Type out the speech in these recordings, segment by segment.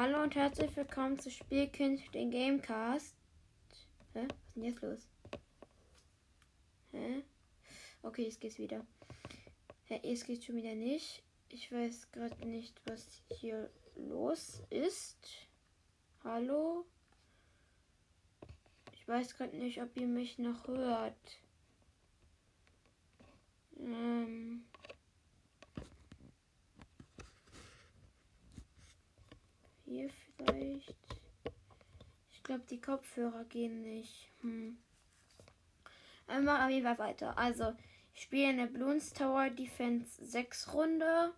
Hallo und herzlich willkommen zu Spielkind, den Gamecast. Hä? Was ist denn jetzt los? Hä? Okay, jetzt geht's wieder. Hä, jetzt geht's schon wieder nicht. Ich weiß gerade nicht, was hier los ist. Hallo? Ich weiß gerade nicht, ob ihr mich noch hört. Ähm. Hier vielleicht. Ich glaube, die Kopfhörer gehen nicht. Hm. Jeden Fall weiter. Also, ich spiele eine Bloons Tower Defense 6 Runde.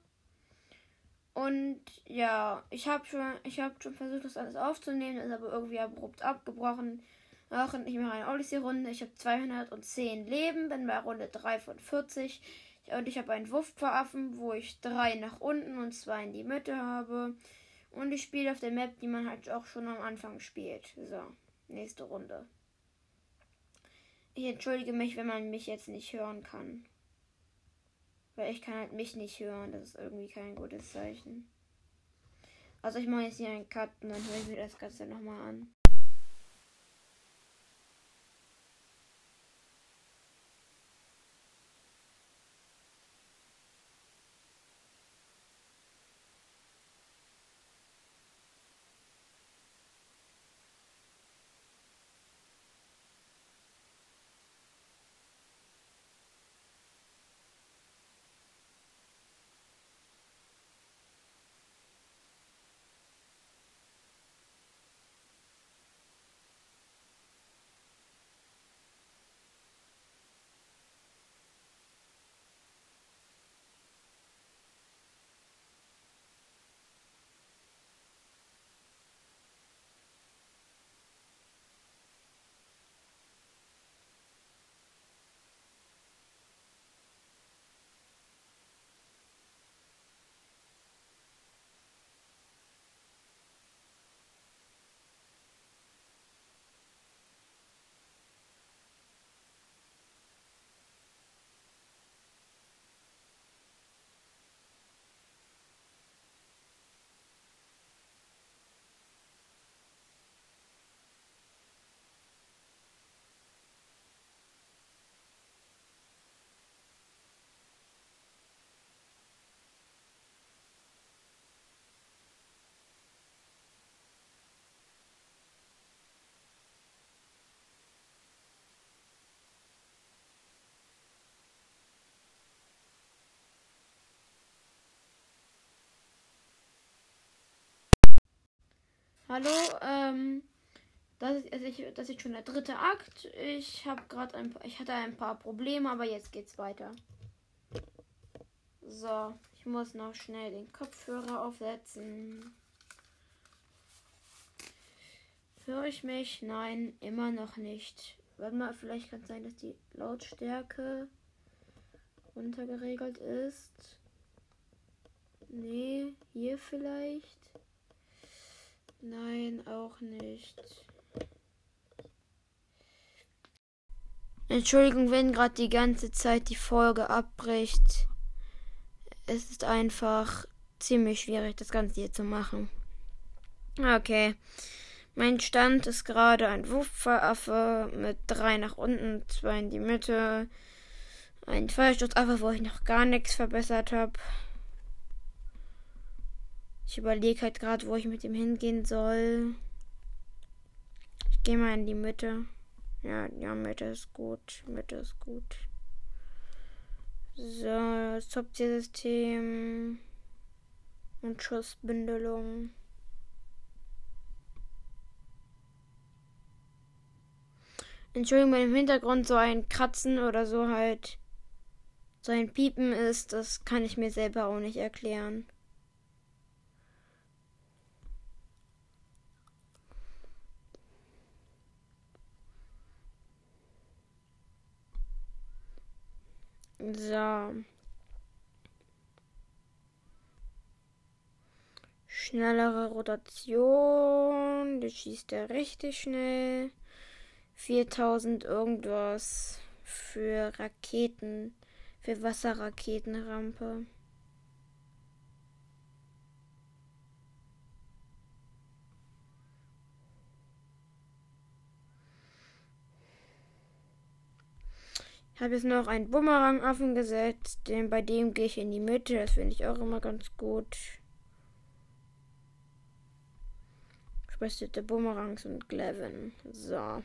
Und ja, ich habe schon, ich habe schon versucht, das alles aufzunehmen, ist aber irgendwie abrupt abgebrochen. Ach, ich mache eine Odyssey-Runde. Ich habe 210 Leben, bin bei Runde 3 von 40. Und ich habe einen Wurfpferaffen, wo ich drei nach unten und zwei in die Mitte habe. Und ich spiele auf der Map, die man halt auch schon am Anfang spielt. So, nächste Runde. Ich entschuldige mich, wenn man mich jetzt nicht hören kann. Weil ich kann halt mich nicht hören. Das ist irgendwie kein gutes Zeichen. Also ich mache jetzt hier einen Cut und dann höre ich mir das Ganze nochmal an. Hallo, ähm, das ist, also ich, das ist schon der dritte Akt. Ich habe gerade ein, ich hatte ein paar Probleme, aber jetzt geht's weiter. So, ich muss noch schnell den Kopfhörer aufsetzen. Höre ich mich? Nein, immer noch nicht. Warte mal, vielleicht kann es sein, dass die Lautstärke runtergeregelt ist. Nee, hier vielleicht. Nein, auch nicht. Entschuldigung, wenn gerade die ganze Zeit die Folge abbricht. Es ist einfach ziemlich schwierig, das Ganze hier zu machen. Okay. Mein Stand ist gerade ein Wurfpfeilaffe mit drei nach unten, zwei in die Mitte. Ein Feuerstoßaffe, wo ich noch gar nichts verbessert habe. Ich überlege halt gerade, wo ich mit ihm hingehen soll. Ich gehe mal in die Mitte. Ja, ja, Mitte ist gut. Mitte ist gut. So, das Top-Tier-System und Schussbündelung. Entschuldigung, wenn im Hintergrund so ein Kratzen oder so halt so ein Piepen ist, das kann ich mir selber auch nicht erklären. So. Schnellere Rotation. Das schießt er richtig schnell. 4000 irgendwas für Raketen. Für Wasserraketenrampe. Habe jetzt noch einen Bumerang offen gesetzt. Den, bei dem gehe ich in die Mitte. Das finde ich auch immer ganz gut. Spessierte Bumerangs und Glevin. So.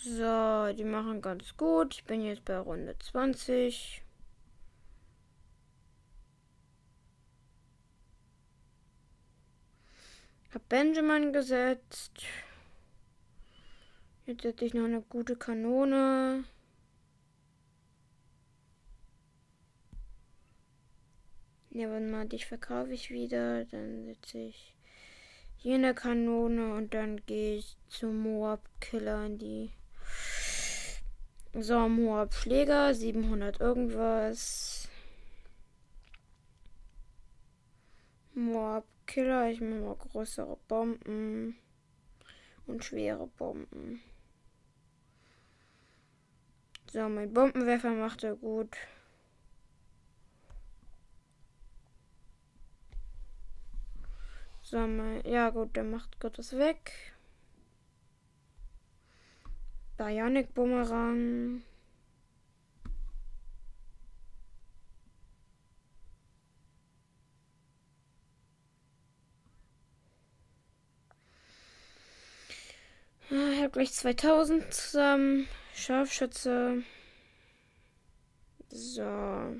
So, die machen ganz gut. Ich bin jetzt bei Runde 20. Hab Benjamin gesetzt. Jetzt setze ich noch eine gute Kanone. Ja, warte mal, dich verkaufe ich wieder. Dann setze ich hier eine Kanone und dann gehe ich zum Moab Killer in die so, Moab Schläger, 700 irgendwas. Moab Killer, ich mache mal größere Bomben und schwere Bomben. So, mein Bombenwerfer macht er gut. So, mein, ja gut, der macht Gottes weg. Bionic Bumerang. Ich habe gleich 2000 zusammen. Scharfschütze. So.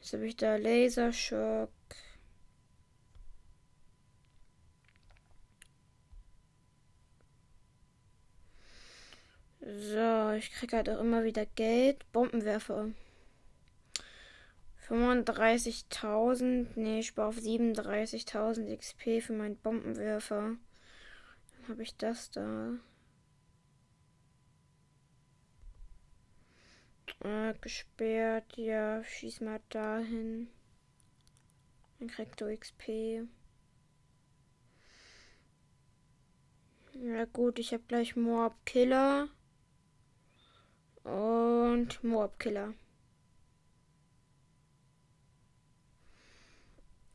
Jetzt habe ich da Lasershock. So, ich kriege halt auch immer wieder Geld. Bombenwerfer. 35.000. Ne, ich auf 37.000 XP für meinen Bombenwerfer. Dann habe ich das da. Äh, gesperrt. Ja, schieß mal dahin. Dann kriegst du XP. Ja gut, ich habe gleich Mob Killer und Moab Killer.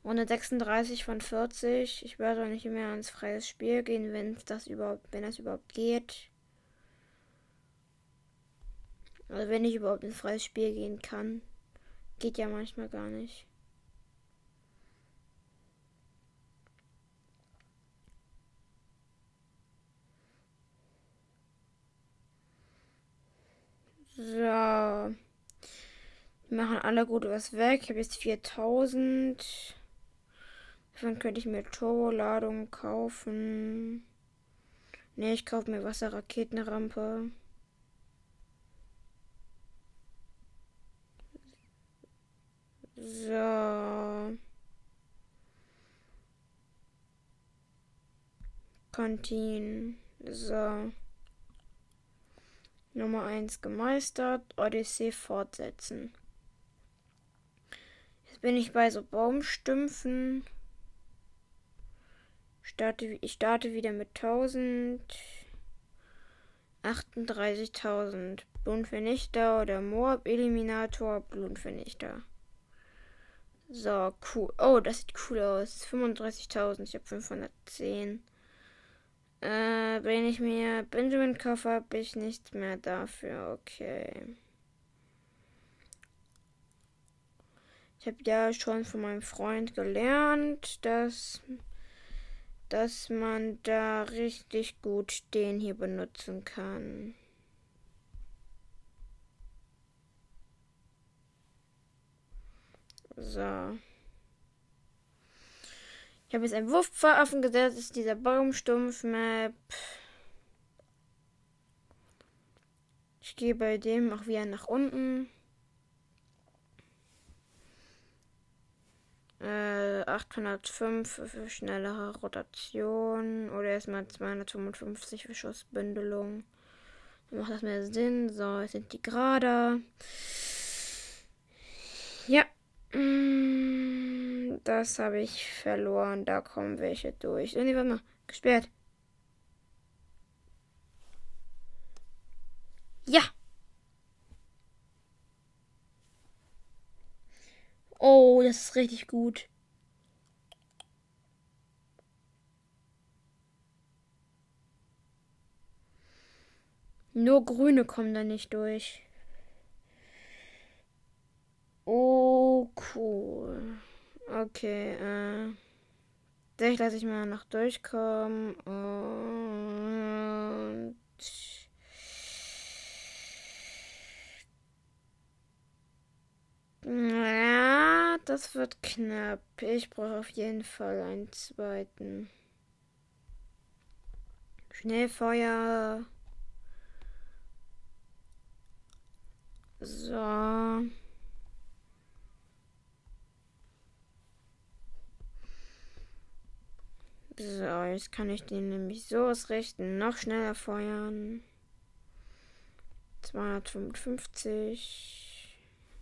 Runde 36 von 40. Ich werde nicht mehr ins freies Spiel gehen, wenn das überhaupt, wenn das überhaupt geht. Also wenn ich überhaupt ins freies Spiel gehen kann. Geht ja manchmal gar nicht. So. Die machen alle gut was weg. Ich habe jetzt 4000. Davon könnte ich mir Turboladung kaufen. Ne, ich kaufe mir Wasserraketenrampe. So. Kantin. So. Nummer 1 gemeistert. Odyssee fortsetzen. Jetzt bin ich bei so Baumstümpfen. Starte, ich starte wieder mit 1000. 38.000 Blumenvernichter oder Moab Eliminator Blumenvernichter. So, cool. Oh, das sieht cool aus. 35.000. Ich habe 510. Äh, wenn ich mir Benjamin kaufe, habe ich nichts mehr dafür. Okay. Ich habe ja schon von meinem Freund gelernt, dass, dass man da richtig gut den hier benutzen kann. So. Ich habe jetzt einen Wurfpfaffen gesetzt, das ist dieser Baumstumpf-Map. Ich gehe bei dem auch wieder nach unten. Äh, 805 für schnellere Rotation oder erstmal 255 für Schussbündelung. Macht das mehr Sinn. So, jetzt sind die gerade. Ja. Mm, das habe ich verloren. Da kommen welche durch. Oh, nee, warte mal. Gesperrt. Ja. Oh, das ist richtig gut. Nur grüne kommen da nicht durch. Oh, cool. Okay, äh. Dich lasse ich mal noch durchkommen. Und. Ja, das wird knapp. Ich brauche auf jeden Fall einen zweiten. Schnellfeuer. So. So, jetzt kann ich den nämlich so ausrichten. Noch schneller feuern. 255.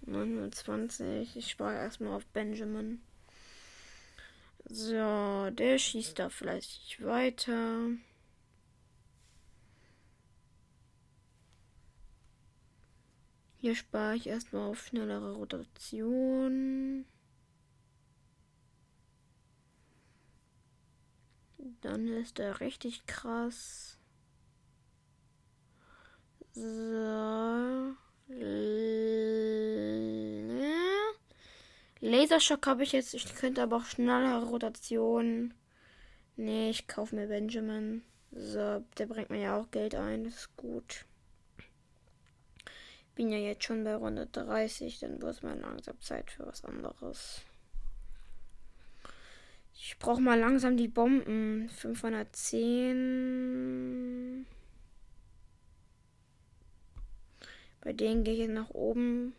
29. Ich spare erstmal auf Benjamin. So, der schießt da vielleicht weiter. Hier spare ich erstmal auf schnellere Rotation. Dann ist er richtig krass. So. Laserschock habe ich jetzt. Ich könnte aber auch schnellere Rotation. Nee, ich kaufe mir Benjamin. So, der bringt mir ja auch Geld ein. Das ist gut. Bin ja jetzt schon bei Runde 30. Dann wird es mal langsam Zeit für was anderes. Ich brauche mal langsam die Bomben. 510. Bei denen gehe ich jetzt nach oben.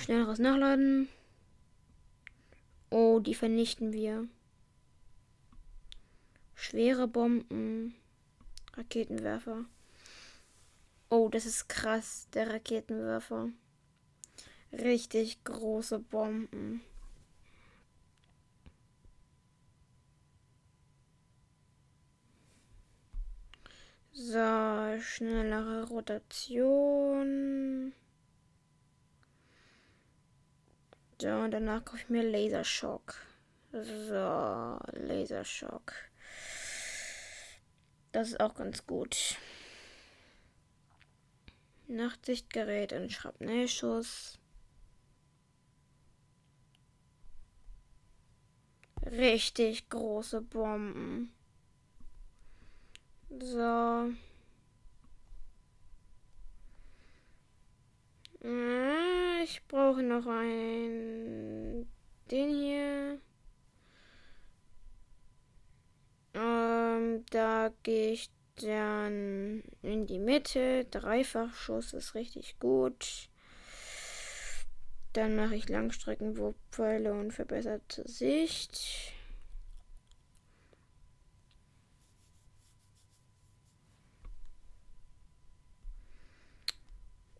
Schnelleres Nachladen. Oh, die vernichten wir. Schwere Bomben. Raketenwerfer. Oh, das ist krass, der Raketenwerfer. Richtig große Bomben. So, schnellere Rotation. So, und danach kaufe ich mir Laserschock. So, Laserschock. Das ist auch ganz gut. Nachtsichtgerät und Schrapnellschuss. Richtig große Bomben. So. Äh, ich brauche noch einen. Den hier. Ähm, da gehe ich dann in die Mitte. Dreifachschuss ist richtig gut. Dann mache ich Langstreckenwurfpfeile und verbesserte Sicht.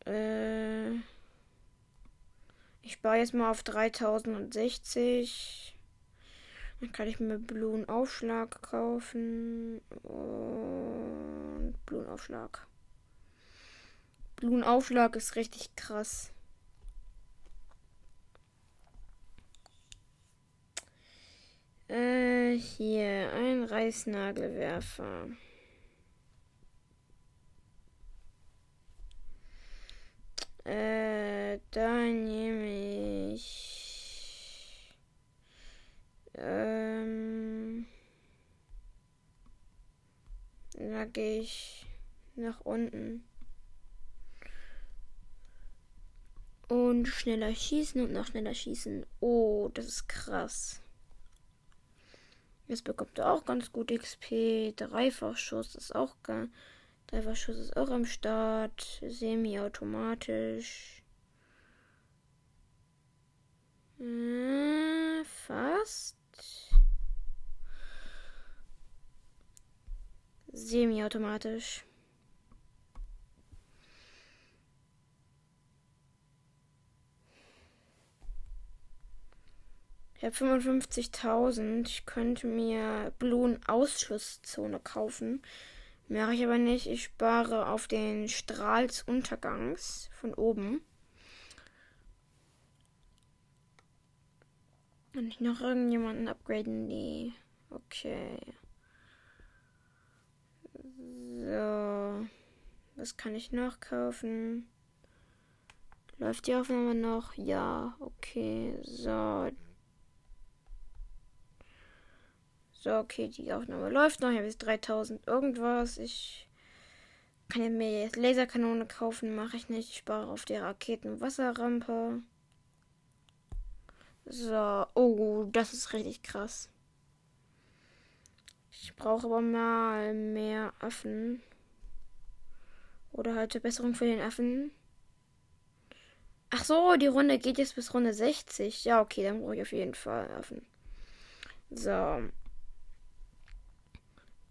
Äh, ich spare jetzt mal auf 3060. Dann kann ich mir Blumenaufschlag kaufen. Und Blumenaufschlag. Blumenaufschlag ist richtig krass. Äh, hier, ein Reißnagelwerfer. Äh, da nehme ich. Ähm, da gehe ich nach unten. Und schneller schießen und noch schneller schießen. Oh, das ist krass. Jetzt bekommt er auch ganz gut XP. Dreifachschuss ist auch ganz Dreifachschuss ist auch am Start. Semi-automatisch. Äh, fast. Semi-automatisch. Ich habe 55.000. Ich könnte mir Blumen Ausschusszone kaufen. Mache ich aber nicht. Ich spare auf den Strahl des Untergangs von oben. Kann ich noch irgendjemanden upgraden? Nee. Okay. So. Was kann ich noch kaufen? Läuft die Aufnahme noch? Ja, okay. So. So, okay, die Aufnahme läuft noch. Ich habe jetzt 3000 irgendwas. Ich kann mir jetzt Laserkanone kaufen. Mache ich nicht. Ich spare auf die Raketenwasserrampe. So. Oh, das ist richtig krass. Ich brauche aber mal mehr Affen. Oder halt Verbesserung für den Affen. Ach so, die Runde geht jetzt bis Runde 60. Ja, okay, dann brauche ich auf jeden Fall Affen. So.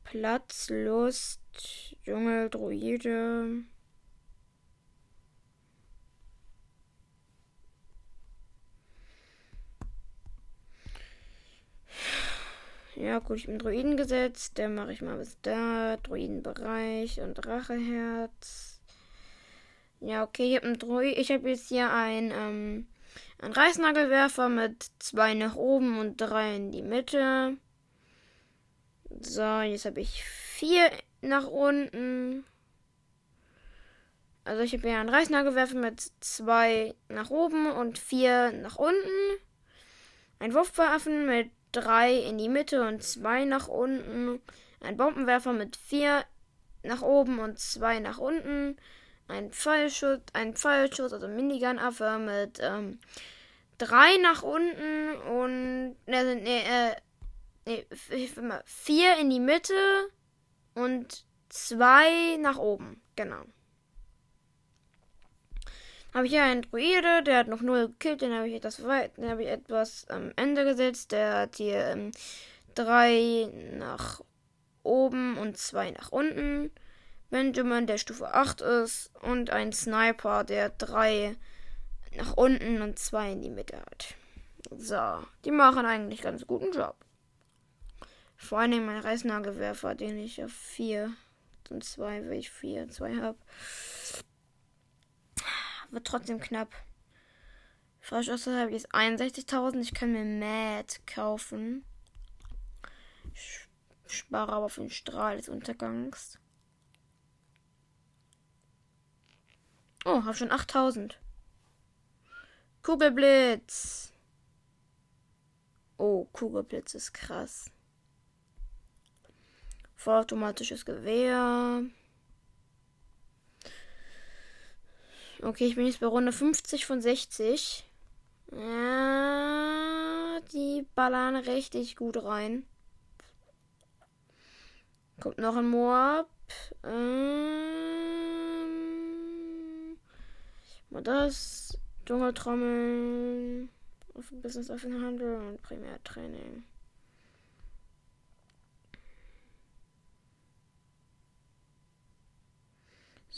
Platz, Lust, Dschungel, Druide. Ja, gut, ich bin Druiden gesetzt. Der mache ich mal bis da. Druidenbereich und Racheherz. Ja, okay, ich habe Druid. Ich jetzt hier ein, ähm, einen Reißnagelwerfer mit zwei nach oben und drei in die Mitte. So, jetzt habe ich vier nach unten. Also ich habe hier einen Reißnagelwerfer mit zwei nach oben und vier nach unten. Ein Wurfwaffen mit drei in die Mitte und zwei nach unten. Ein Bombenwerfer mit vier nach oben und zwei nach unten. Ein Pfeilschutz, ein Pfeilschutz, also Minigun-Affe mit ähm, drei nach unten und ne, ne, äh, ne, vier in die Mitte und zwei nach oben. Genau habe ich hier einen Druide, der hat noch null gekillt, den habe ich etwas den habe ich etwas am Ende gesetzt. Der hat hier ähm, drei nach oben und zwei nach unten. Benjamin, der Stufe 8 ist, und ein Sniper, der drei nach unten und zwei in die Mitte hat. So, die machen eigentlich ganz guten Job. Vor allem mein Reißnagelwerfer, den ich auf 4 und 2, weil ich 4 und 2 habe wird trotzdem knapp. Frisch aus habe ich jetzt 61.000. Ich kann mir Mad kaufen. Ich spare aber für den Strahl des Untergangs. Oh, habe schon 8000. Kugelblitz. Oh, Kugelblitz ist krass. Vollautomatisches Gewehr. Okay, ich bin jetzt bei Runde 50 von 60. Ja, die ballern richtig gut rein. Kommt noch ein Moab. Ähm, mal das. Dschungeltrommeln. Business of Handel und Primärtraining.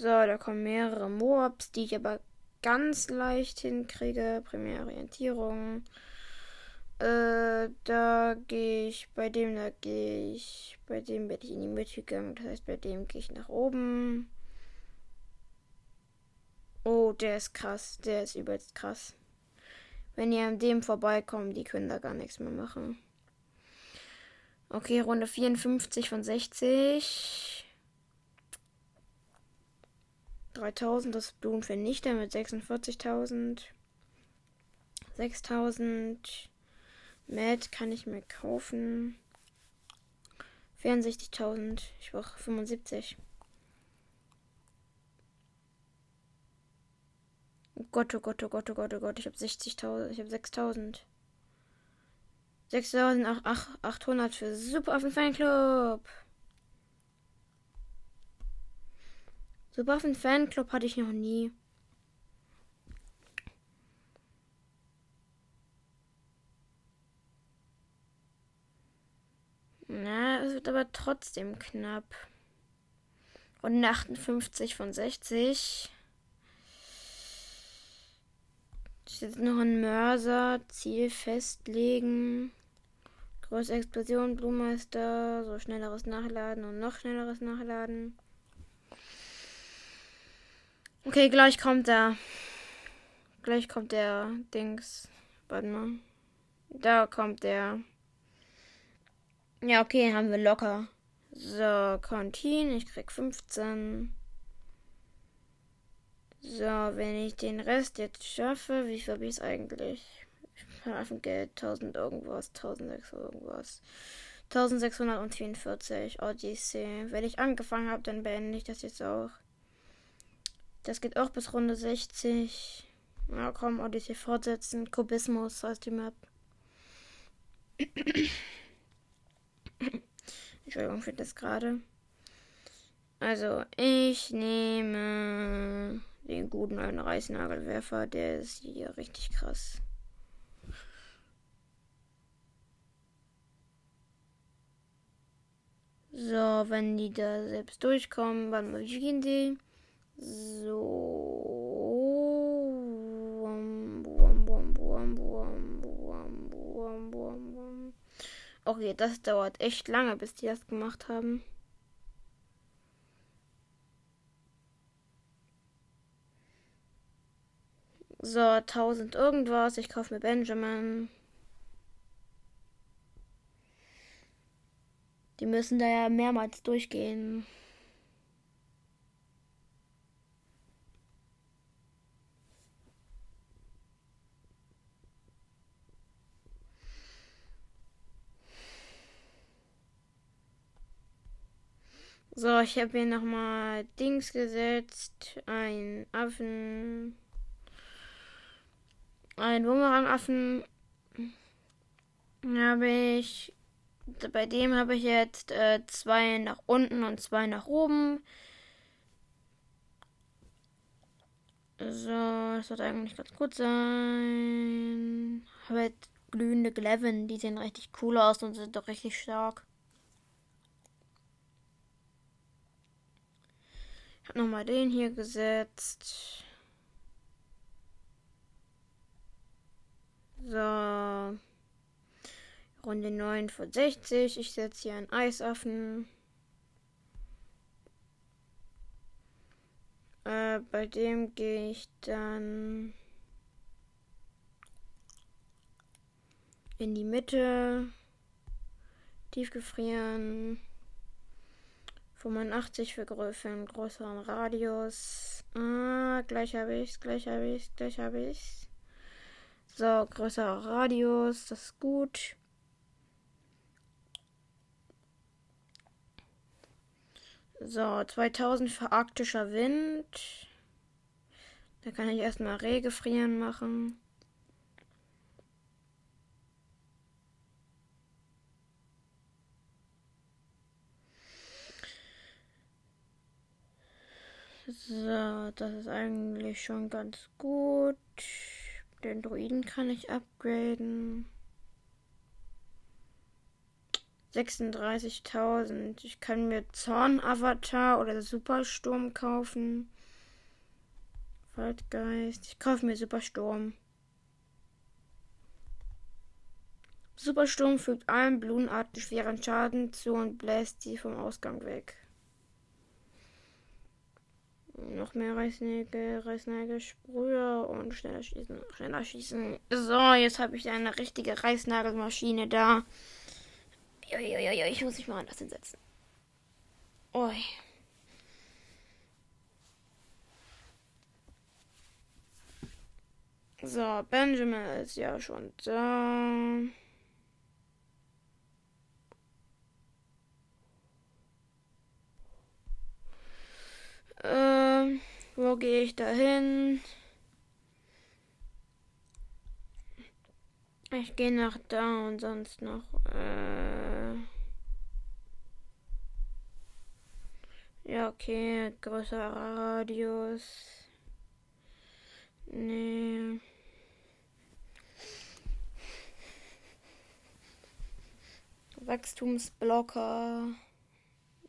So, da kommen mehrere Moabs, die ich aber ganz leicht hinkriege. Primärorientierung. Äh, da gehe ich, bei dem, da gehe ich, bei dem werde ich in die Mitte gegangen. Das heißt, bei dem gehe ich nach oben. Oh, der ist krass. Der ist übelst krass. Wenn ihr an dem vorbeikommt, die können da gar nichts mehr machen. Okay, Runde 54 von 60. 3000, das Blumenvernichter mit 46.000. 6000. Mad kann ich mir kaufen. 64.000. Ich brauche 75. Oh Gott, oh Gott, oh Gott, oh Gott, oh Gott. Ich habe 60.000. Ich habe 6.000. 6.800 für Super auf den Fanclub. So Waffen Fanclub hatte ich noch nie. Na, es wird aber trotzdem knapp. Und 58 von 60. Jetzt noch ein Mörser. Ziel festlegen. Große Explosion, Blumenmeister, so schnelleres Nachladen und noch schnelleres Nachladen. Okay, gleich kommt der. Gleich kommt der Dings. Warte mal. Da kommt der. Ja, okay, haben wir locker. So, Kontin, ich krieg 15. So, wenn ich den Rest jetzt schaffe, wie viel habe ich es eigentlich? Geld 1000 irgendwas, 1600 irgendwas. 1644 Odyssey. Wenn ich angefangen habe, dann beende ich das jetzt auch. Das geht auch bis Runde 60. Na komm, Odyssey fortsetzen. Kubismus heißt die Map. Entschuldigung für das gerade. Also, ich nehme den guten alten Reißnagelwerfer. Der ist hier richtig krass. So, wenn die da selbst durchkommen, wann mal, wie gehen So. Okay, das dauert echt lange, bis die das gemacht haben. So, 1000 irgendwas. Ich kaufe mir Benjamin. Die müssen da ja mehrmals durchgehen. So, ich habe hier nochmal Dings gesetzt. Ein Affen. Ein Bumerangaffen. Habe ich bei dem habe ich jetzt äh, zwei nach unten und zwei nach oben. So, das wird eigentlich ganz gut sein. Habe jetzt glühende Gleven, die sehen richtig cool aus und sind doch richtig stark. Habe nochmal den hier gesetzt. So. Runde 9 von 60. Ich setze hier einen Eisaffen. Äh, bei dem gehe ich dann in die Mitte. Tiefgefrieren. 85 für, größeren Radius. Ah, gleich habe ich's, gleich habe ich's, gleich habe ich's. So, größerer Radius, das ist gut. So, 2000 für arktischer Wind. Da kann ich erstmal Rege frieren machen. So, das ist eigentlich schon ganz gut. Den Druiden kann ich upgraden. 36.000. Ich kann mir Zorn-Avatar oder Supersturm kaufen. Waldgeist. Ich kaufe mir Supersturm. Supersturm fügt allen Blumenarten schweren Schaden zu und bläst sie vom Ausgang weg. Noch mehr Reißnägel, Reißnägel, Sprüher und schneller schießen, schneller schießen. So, jetzt habe ich eine richtige Reißnagelmaschine da. Ich muss mich mal anders hinsetzen. Ui. So, Benjamin ist ja schon da. Ähm, wo gehe ich da hin? Ich gehe nach da und sonst noch. Äh ja, okay. Größerer Radius. Nee. Wachstumsblocker.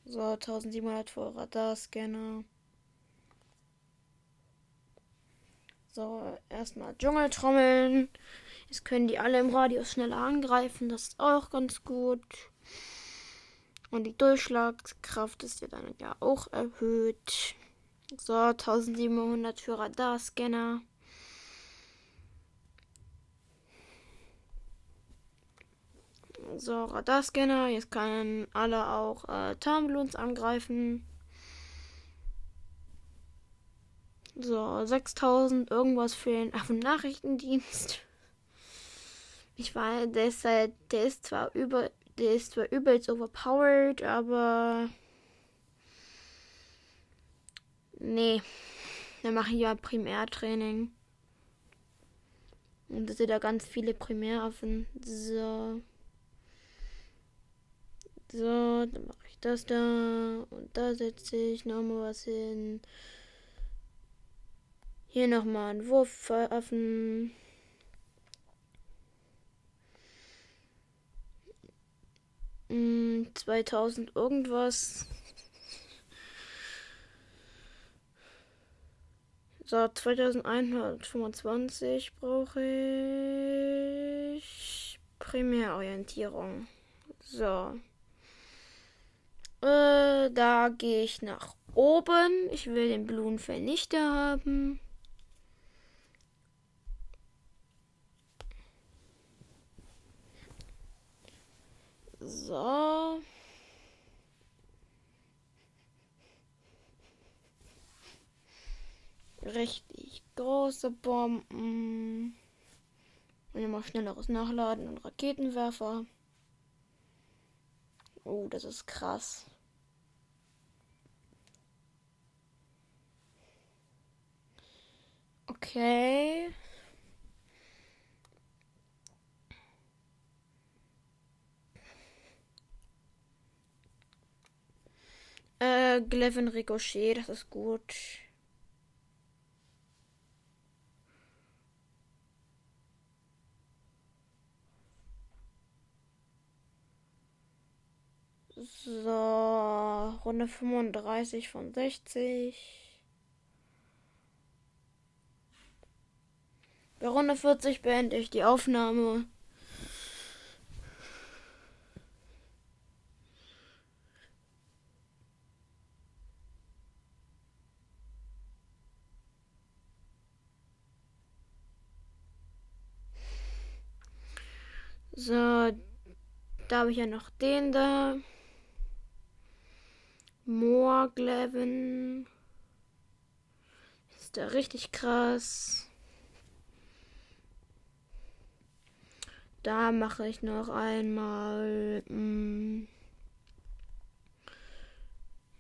So, 1700 für Radarscanner. So, erstmal Dschungeltrommeln. Jetzt können die alle im Radius schneller angreifen. Das ist auch ganz gut. Und die Durchschlagskraft ist ja dann ja auch erhöht. So, 1700 für Radarscanner. So, Radarscanner. Jetzt können alle auch äh, Tarnballons angreifen. So, 6000 irgendwas für den Ach, Nachrichtendienst. Ich weiß, der ist, halt, der ist zwar über, der ist zwar übelst overpowered, aber nee, dann mache ich ja Primärtraining. Und das sind da ganz viele Primäraffen. So. So, dann mache ich das da. Und da setze ich nochmal was hin. Hier nochmal ein Wurfaffen. 2000 irgendwas. So, 2125 brauche ich. Primärorientierung. So. Äh, da gehe ich nach oben. Ich will den Blumenvernichter haben. So. Richtig große Bomben. Und immer schnelleres Nachladen und Raketenwerfer. Oh, das ist krass. Okay. Äh, Glevin Ricochet, das ist gut. So, Runde 35 von 60. Bei Runde 40 beende ich die Aufnahme. So, da habe ich ja noch den da. Moorgleven. Ist der richtig krass. Da mache ich noch einmal. Mm,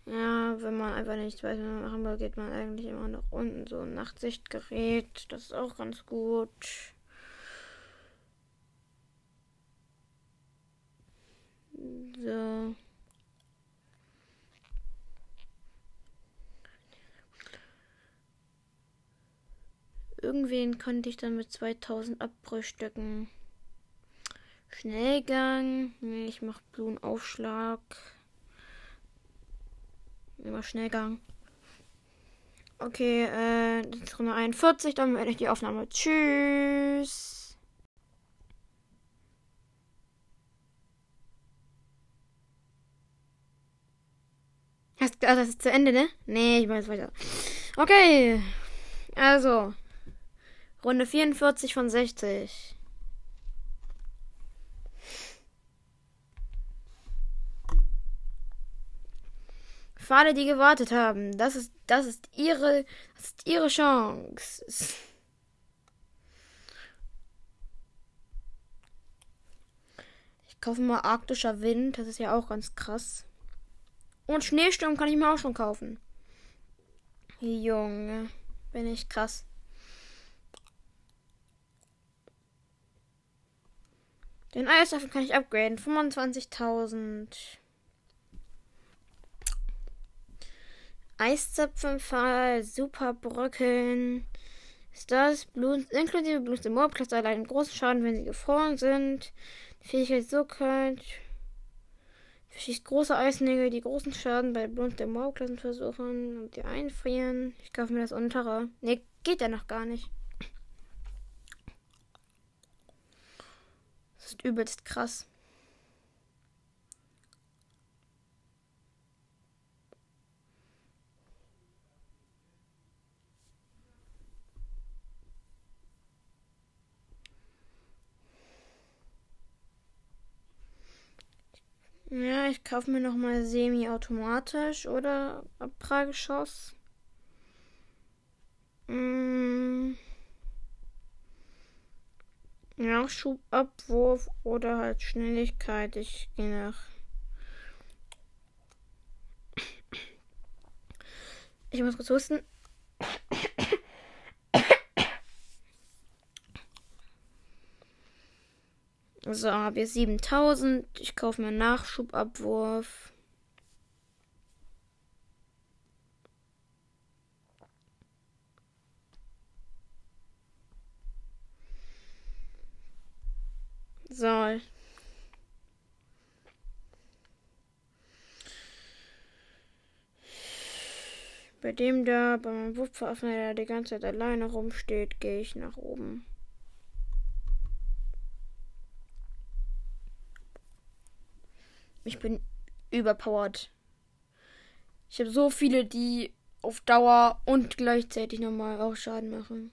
ja, wenn man einfach nicht weiß, was man machen will, geht man eigentlich immer nach unten. So ein Nachtsichtgerät. Das ist auch ganz gut. So. Irgendwen konnte ich dann mit 2000 abbrüstücken. Schnellgang. Nee, ich mach Blumenaufschlag. Immer Schnellgang. Okay, äh, das ist Runde 41, dann werde ich die Aufnahme. Tschüss. Hast, also das ist zu Ende, ne? Nee, ich mache jetzt weiter. Okay. Also. Runde 44 von 60. Für alle, die gewartet haben, das ist, das ist ihre, das ist ihre Chance. Ich kaufe mal arktischer Wind, das ist ja auch ganz krass. Und Schneesturm kann ich mir auch schon kaufen. Junge, bin ich krass. Den Eiswaffen kann ich upgraden. 25.000. Eiszapfenfall, Superbröckeln. Stars, Blut, inklusive Blut im Moorplatz allein großen Schaden, wenn sie gefroren sind. Die Fähigkeit so kalt. Verschießt große Eisnägel, die großen Schaden bei Blut der Mauerklassen versuchen und die einfrieren. Ich kaufe mir das untere. Ne, geht ja noch gar nicht. Ist übelst krass. Ja, ich kaufe mir noch mal semi-automatisch oder Abprageschoss. Mm. Nachschubabwurf oder halt Schnelligkeit. Ich gehe nach. Ich muss kurz husten. So, habe ich 7000. Ich kaufe mir Nachschubabwurf. So. Bei dem da, bei meinem Wurfwaffen, der die ganze Zeit alleine rumsteht, gehe ich nach oben. Ich bin überpowered. Ich habe so viele, die auf Dauer und gleichzeitig nochmal auch Schaden machen.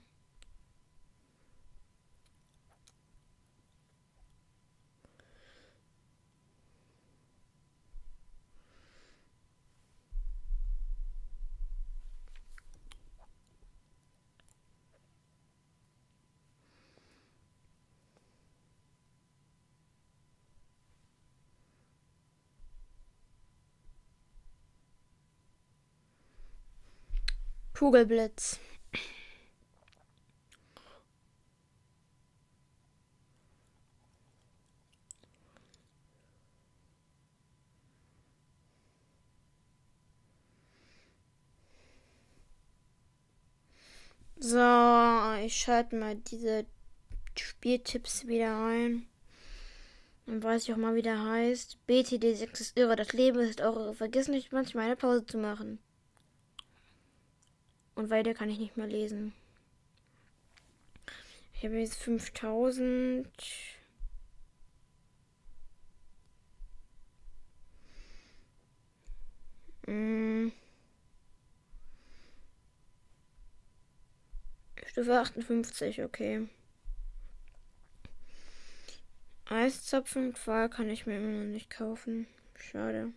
Kugelblitz. So, ich schalte mal diese Spieltipps wieder ein. Dann weiß ich auch mal, wie der heißt. BTD6 ist irre. Das Leben ist eure. Vergiss nicht, manchmal eine Pause zu machen. Und weiter kann ich nicht mehr lesen. Ich habe jetzt 5000. Hm. Stufe 58, okay. Eiszapfenqual kann ich mir immer noch nicht kaufen. Schade.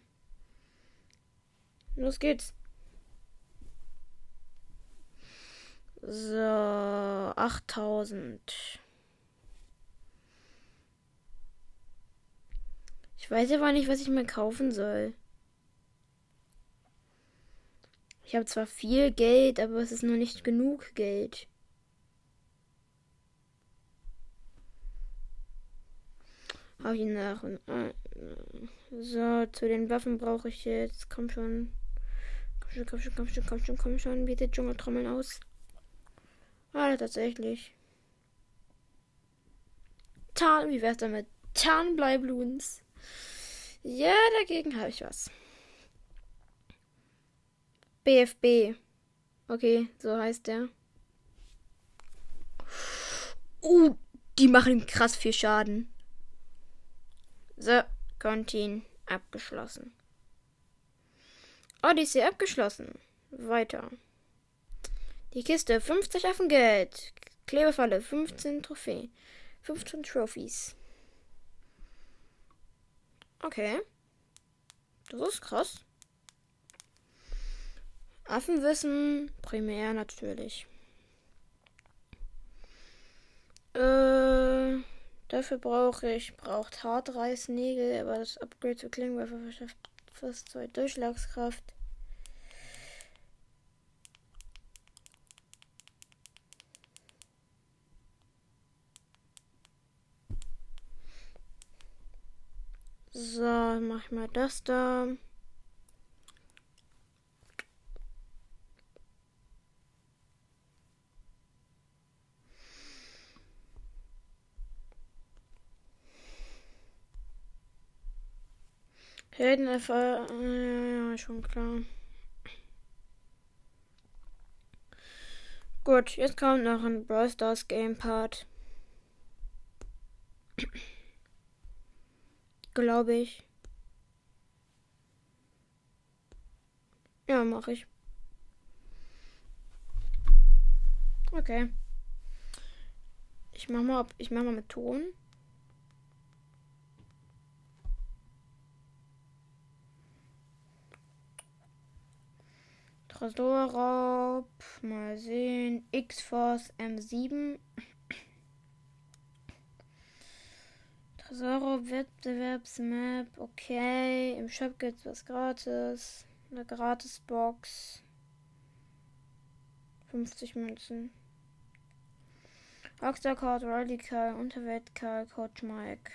Los geht's. So, 8000. Ich weiß aber nicht, was ich mir kaufen soll. Ich habe zwar viel Geld, aber es ist nur nicht genug Geld. Habe ich nach. Äh, so, zu den Waffen brauche ich jetzt. Komm schon. Komm schon, komm schon, komm schon, komm schon, komm schon. Sieht Dschungeltrommeln aus? Ah, tatsächlich. Tarn, wie wär's damit? Tarnbleibluns. Ja, dagegen habe ich was. BFB. Okay, so heißt der. Uh, die machen krass viel Schaden. So, Kontin abgeschlossen. Odyssey abgeschlossen. Weiter. Die Kiste 50 Affengeld. Klebefalle 15 Trophäen. 15 Trophies. Okay. Das ist krass. Affenwissen, primär natürlich. Äh, dafür brauche ich braucht Hartreißnägel, aber das Upgrade zu Klingenwerfer verschafft fast zwei Durchschlagskraft. So, mach ich mal das da. Heldenelfer, äh, ja, schon klar. Gut, jetzt kommt noch ein Brawl Stars Game Part. Glaube ich. Ja, mache ich. Okay. Ich mach mal, ich mach mal mit Ton. Tresorraub. Mal sehen. X-Force M7. Tresorraub Wettbewerbsmap. Okay. Im Shop gibt's was gratis. Eine Gratis-Box. 50 Münzen. Rockstar Code, Radical, Unterweltkal, Coach Mike.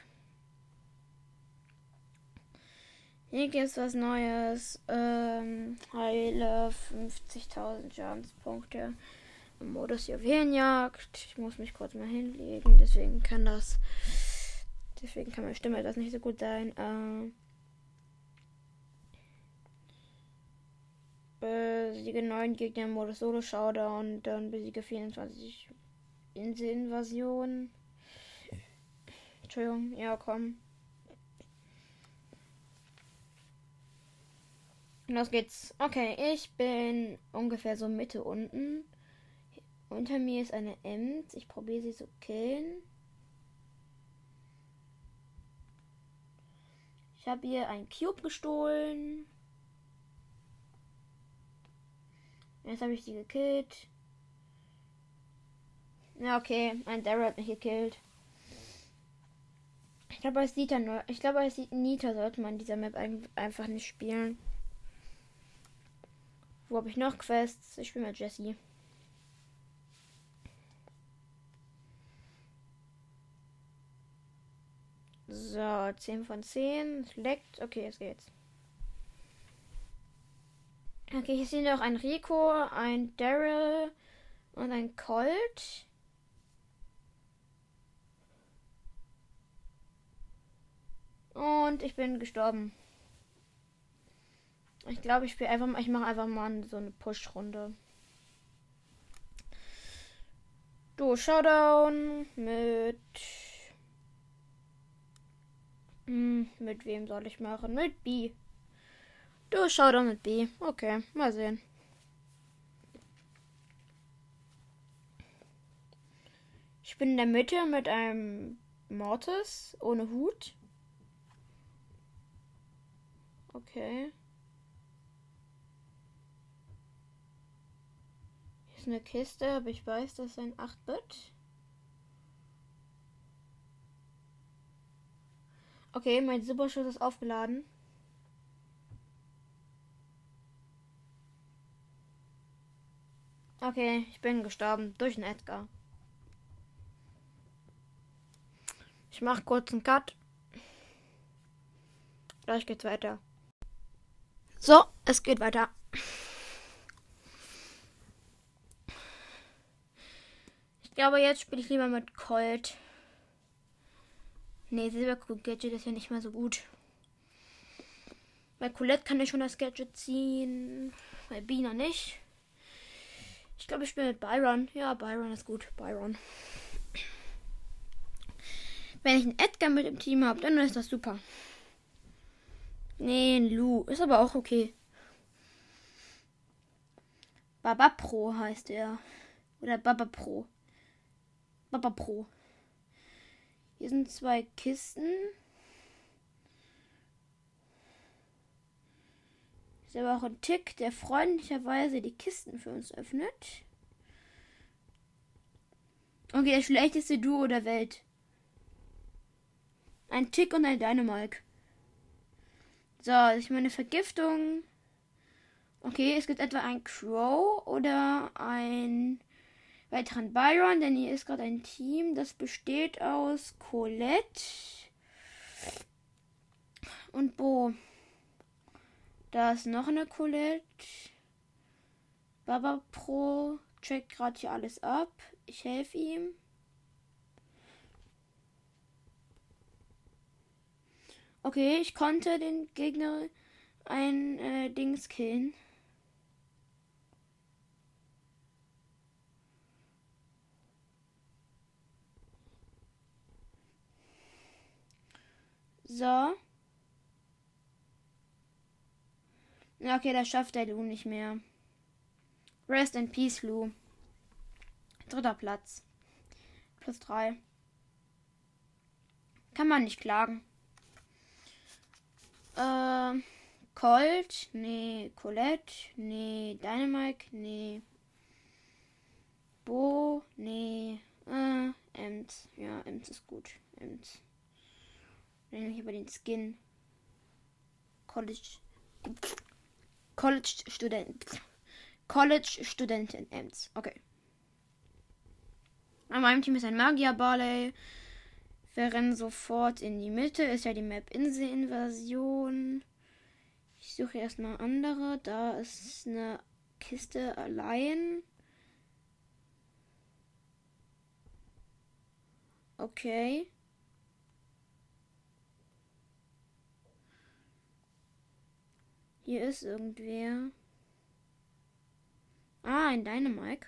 Hier gibt es was Neues. Ähm, heile 50.000 Schadenspunkte. Im Modus Juwelenjagd. Ich muss mich kurz mal hinlegen, deswegen kann das. Deswegen kann meine Stimme das nicht so gut sein. Ähm, besiege 9 Gegner im Modus Solo Showdown, dann besiege 24 Inselinvasion. Entschuldigung, ja komm. Los geht's. Okay, ich bin ungefähr so Mitte unten. Unter mir ist eine Ems. Ich probiere sie zu killen. Ich habe ihr ein Cube gestohlen. Jetzt habe ich sie gekillt. Ja, okay. Ein Daryl hat mich gekillt. Ich glaube, als Nita. Ich glaube, als Nita sollte man dieser Map einfach nicht spielen. Wo habe ich noch Quests? Ich spiele mit Jesse. So, 10 von 10. Es leckt. Okay, jetzt geht's. Okay, hier sind noch ein Rico, ein Daryl und ein Colt. Und ich bin gestorben. Ich glaube, ich spiele einfach mal, ich mache einfach mal so eine Push-Runde. Du, Showdown mit. Hm, mit wem soll ich machen? Mit B. Du doch mit B. Okay, mal sehen. Ich bin in der Mitte mit einem Mortis ohne Hut. Okay. Hier ist eine Kiste, aber ich weiß, das ist ein 8-Bit. Okay, mein Superschuss ist aufgeladen. Okay, ich bin gestorben durch einen Edgar. Ich mache kurz einen Cut. Gleich geht's weiter. So, es geht weiter. Ich glaube, jetzt spiele ich lieber mit Colt. Nee, Silberkrug Gadget ist ja nicht mehr so gut. Bei Colette kann ich schon das Gadget ziehen. Bei Bina nicht. Ich glaube, ich spiele mit Byron. Ja, Byron ist gut. Byron. Wenn ich einen Edgar mit im Team habe, dann ist das super. Nee, ein Lu. Ist aber auch okay. Baba Pro heißt er. Oder Baba Pro. Baba Pro. Hier sind zwei Kisten. Ist aber auch ein Tick, der freundlicherweise die Kisten für uns öffnet. Okay, das schlechteste Duo der Welt. Ein Tick und ein Dynamike. So, ich meine Vergiftung. Okay, es gibt etwa ein Crow oder ein weiteren Byron, denn hier ist gerade ein Team, das besteht aus Colette und Bo. Da ist noch eine Colette. Baba Pro checkt gerade hier alles ab. Ich helfe ihm. Okay, ich konnte den Gegner ein äh, Dings killen. So. Ja, okay, das schafft der Lu nicht mehr. Rest in Peace, Lu. Dritter Platz. Plus drei. Kann man nicht klagen. Äh, Colt, nee, Colette, nee, Dynamite, nee. Bo, nee, äh, Ems. Ja, Ems ist gut. Ems. Ich aber den Skin. College. College Student. College Studentin Ems. Okay. An meinem Team ist ein Magier Barley. Wir rennen sofort in die Mitte. Ist ja die Map Insel-Invasion. Ich suche erstmal andere. Da ist eine Kiste allein. Okay. Hier ist irgendwer. Ah, ein Dynamike.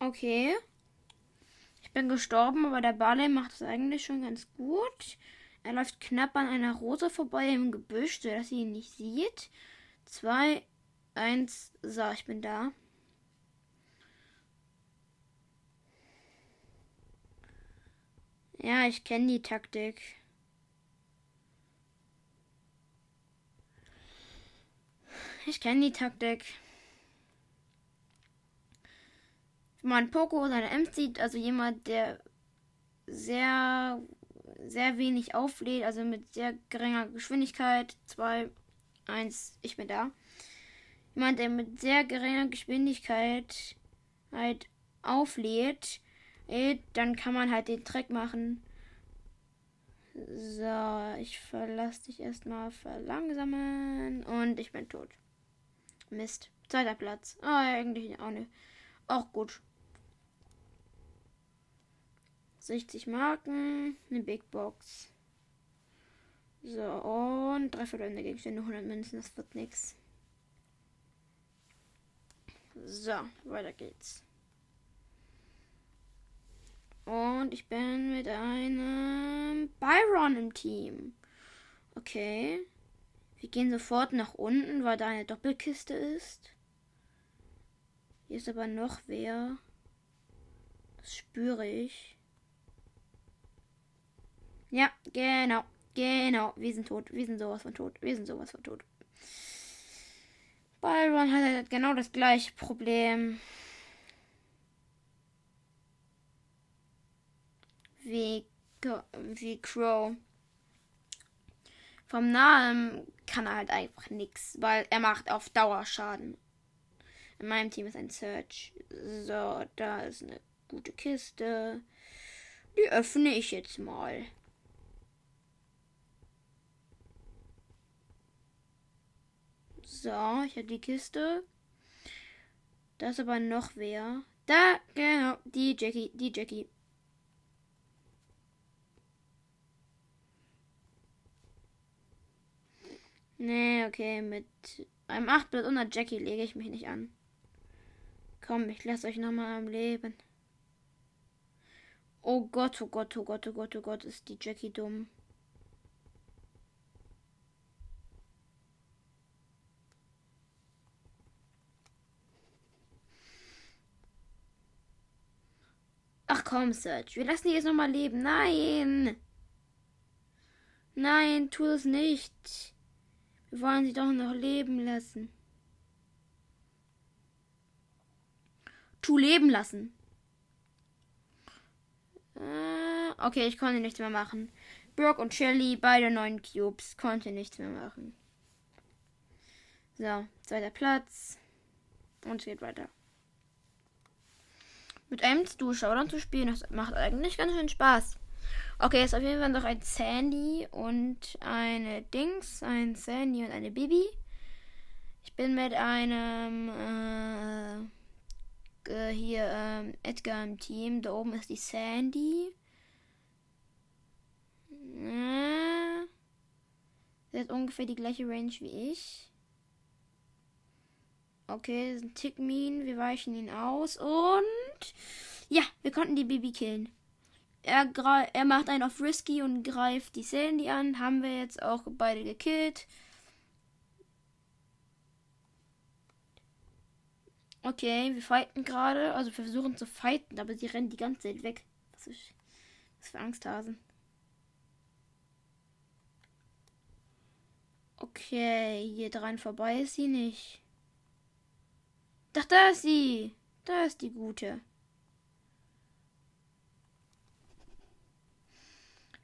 Okay. Bin gestorben, aber der Barley macht es eigentlich schon ganz gut. Er läuft knapp an einer Rose vorbei im Gebüsch, sodass sie ihn nicht sieht. Zwei, eins, so, ich bin da. Ja, ich kenne die Taktik. Ich kenne die Taktik. Man Poco seine Ems sieht, also jemand, der sehr, sehr wenig auflädt, also mit sehr geringer Geschwindigkeit. 2, 1, ich bin da. Jemand, der mit sehr geringer Geschwindigkeit halt auflädt, dann kann man halt den Trick machen. So, ich verlasse dich erstmal verlangsamen und ich bin tot. Mist. Zweiter Platz. Oh, eigentlich auch nicht. Auch gut. 60 Marken, eine Big Box. So, und drei verbleibende Gegenstände, 100 Münzen, das wird nix. So, weiter geht's. Und ich bin mit einem Byron im Team. Okay. Wir gehen sofort nach unten, weil da eine Doppelkiste ist. Hier ist aber noch wer. Das spüre ich. Ja, genau. Genau. Wir sind tot. Wir sind sowas von tot. Wir sind sowas von tot. Byron hat halt genau das gleiche Problem. Wie, wie Crow. Vom Namen kann er halt einfach nichts, weil er macht auf Dauer Schaden. In meinem Team ist ein Search. So, da ist eine gute Kiste. Die öffne ich jetzt mal. So, ich habe die Kiste. Da ist aber noch wer. Da, genau, die Jackie, die Jackie. Nee, okay, mit einem 8 Bit und einer Jackie lege ich mich nicht an. Komm, ich lasse euch nochmal am Leben. Oh Gott, oh Gott, oh Gott, oh Gott, oh Gott, ist die Jackie dumm. Ach komm, Serge. Wir lassen die jetzt nochmal leben. Nein. Nein, tu es nicht. Wir wollen sie doch noch leben lassen. Tu leben lassen. Äh, okay, ich konnte nichts mehr machen. Brock und Shelly, beide neun Cubes, konnte nichts mehr machen. So, zweiter Platz. Und es geht weiter. Mit einem Showdown zu spielen, das macht eigentlich ganz schön Spaß. Okay, ist auf jeden Fall noch ein Sandy und eine Dings, ein Sandy und eine Bibi. Ich bin mit einem äh, äh, hier ähm, Edgar im Team. Da oben ist die Sandy. Äh, sie hat ungefähr die gleiche Range wie ich. Okay, das ist ein Tick mean. Wir weichen ihn aus. Und ja, wir konnten die Baby killen. Er, er macht einen auf Risky und greift die Sandy an. Haben wir jetzt auch beide gekillt. Okay, wir fighten gerade. Also wir versuchen zu fighten, aber sie rennen die ganze Zeit weg. Was ist was für Angsthasen. Okay, hier dran vorbei ist sie nicht. Doch, da ist sie. Da ist die gute.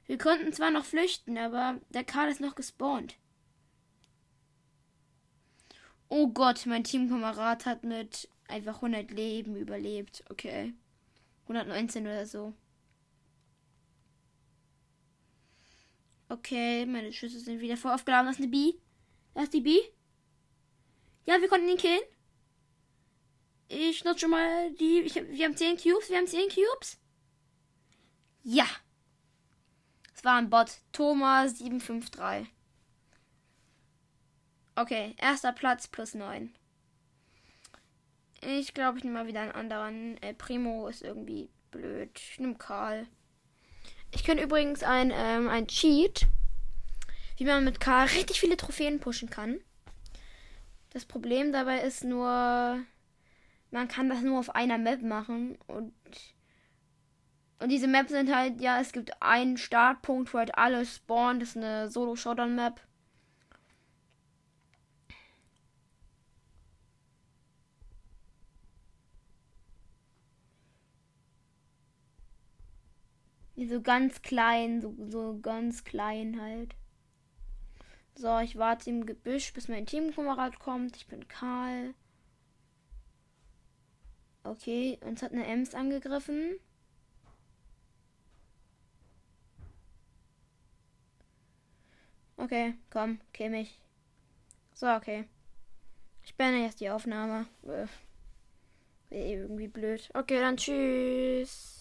Wir konnten zwar noch flüchten, aber der Karl ist noch gespawnt. Oh Gott, mein Teamkamerad hat mit einfach 100 Leben überlebt. Okay. 119 oder so. Okay, meine Schüsse sind wieder voll aufgeladen. Das ist eine B. Da ist die B. Ja, wir konnten ihn killen. Ich nutze schon mal die. Ich, wir haben 10 Cubes. Wir haben 10 Cubes. Ja. Es war ein Bot. Thomas 753. Okay, erster Platz plus 9. Ich glaube, ich nehme mal wieder einen anderen. Äh, Primo ist irgendwie blöd. Ich nehme Karl. Ich könnte übrigens ein, ähm, ein Cheat, wie man mit Karl richtig viele Trophäen pushen kann. Das Problem dabei ist nur, man kann das nur auf einer Map machen und und diese Maps sind halt, ja, es gibt einen Startpunkt, wo halt alles spawnen. Das ist eine Solo-Showdown-Map. So ganz klein, so, so ganz klein halt. So, ich warte im Gebüsch, bis mein Teamkamerad kommt. Ich bin Karl. Okay, uns hat eine Ems angegriffen. Okay, komm, kill mich. So, okay. Ich beende jetzt die Aufnahme. Äh, irgendwie blöd. Okay, dann tschüss.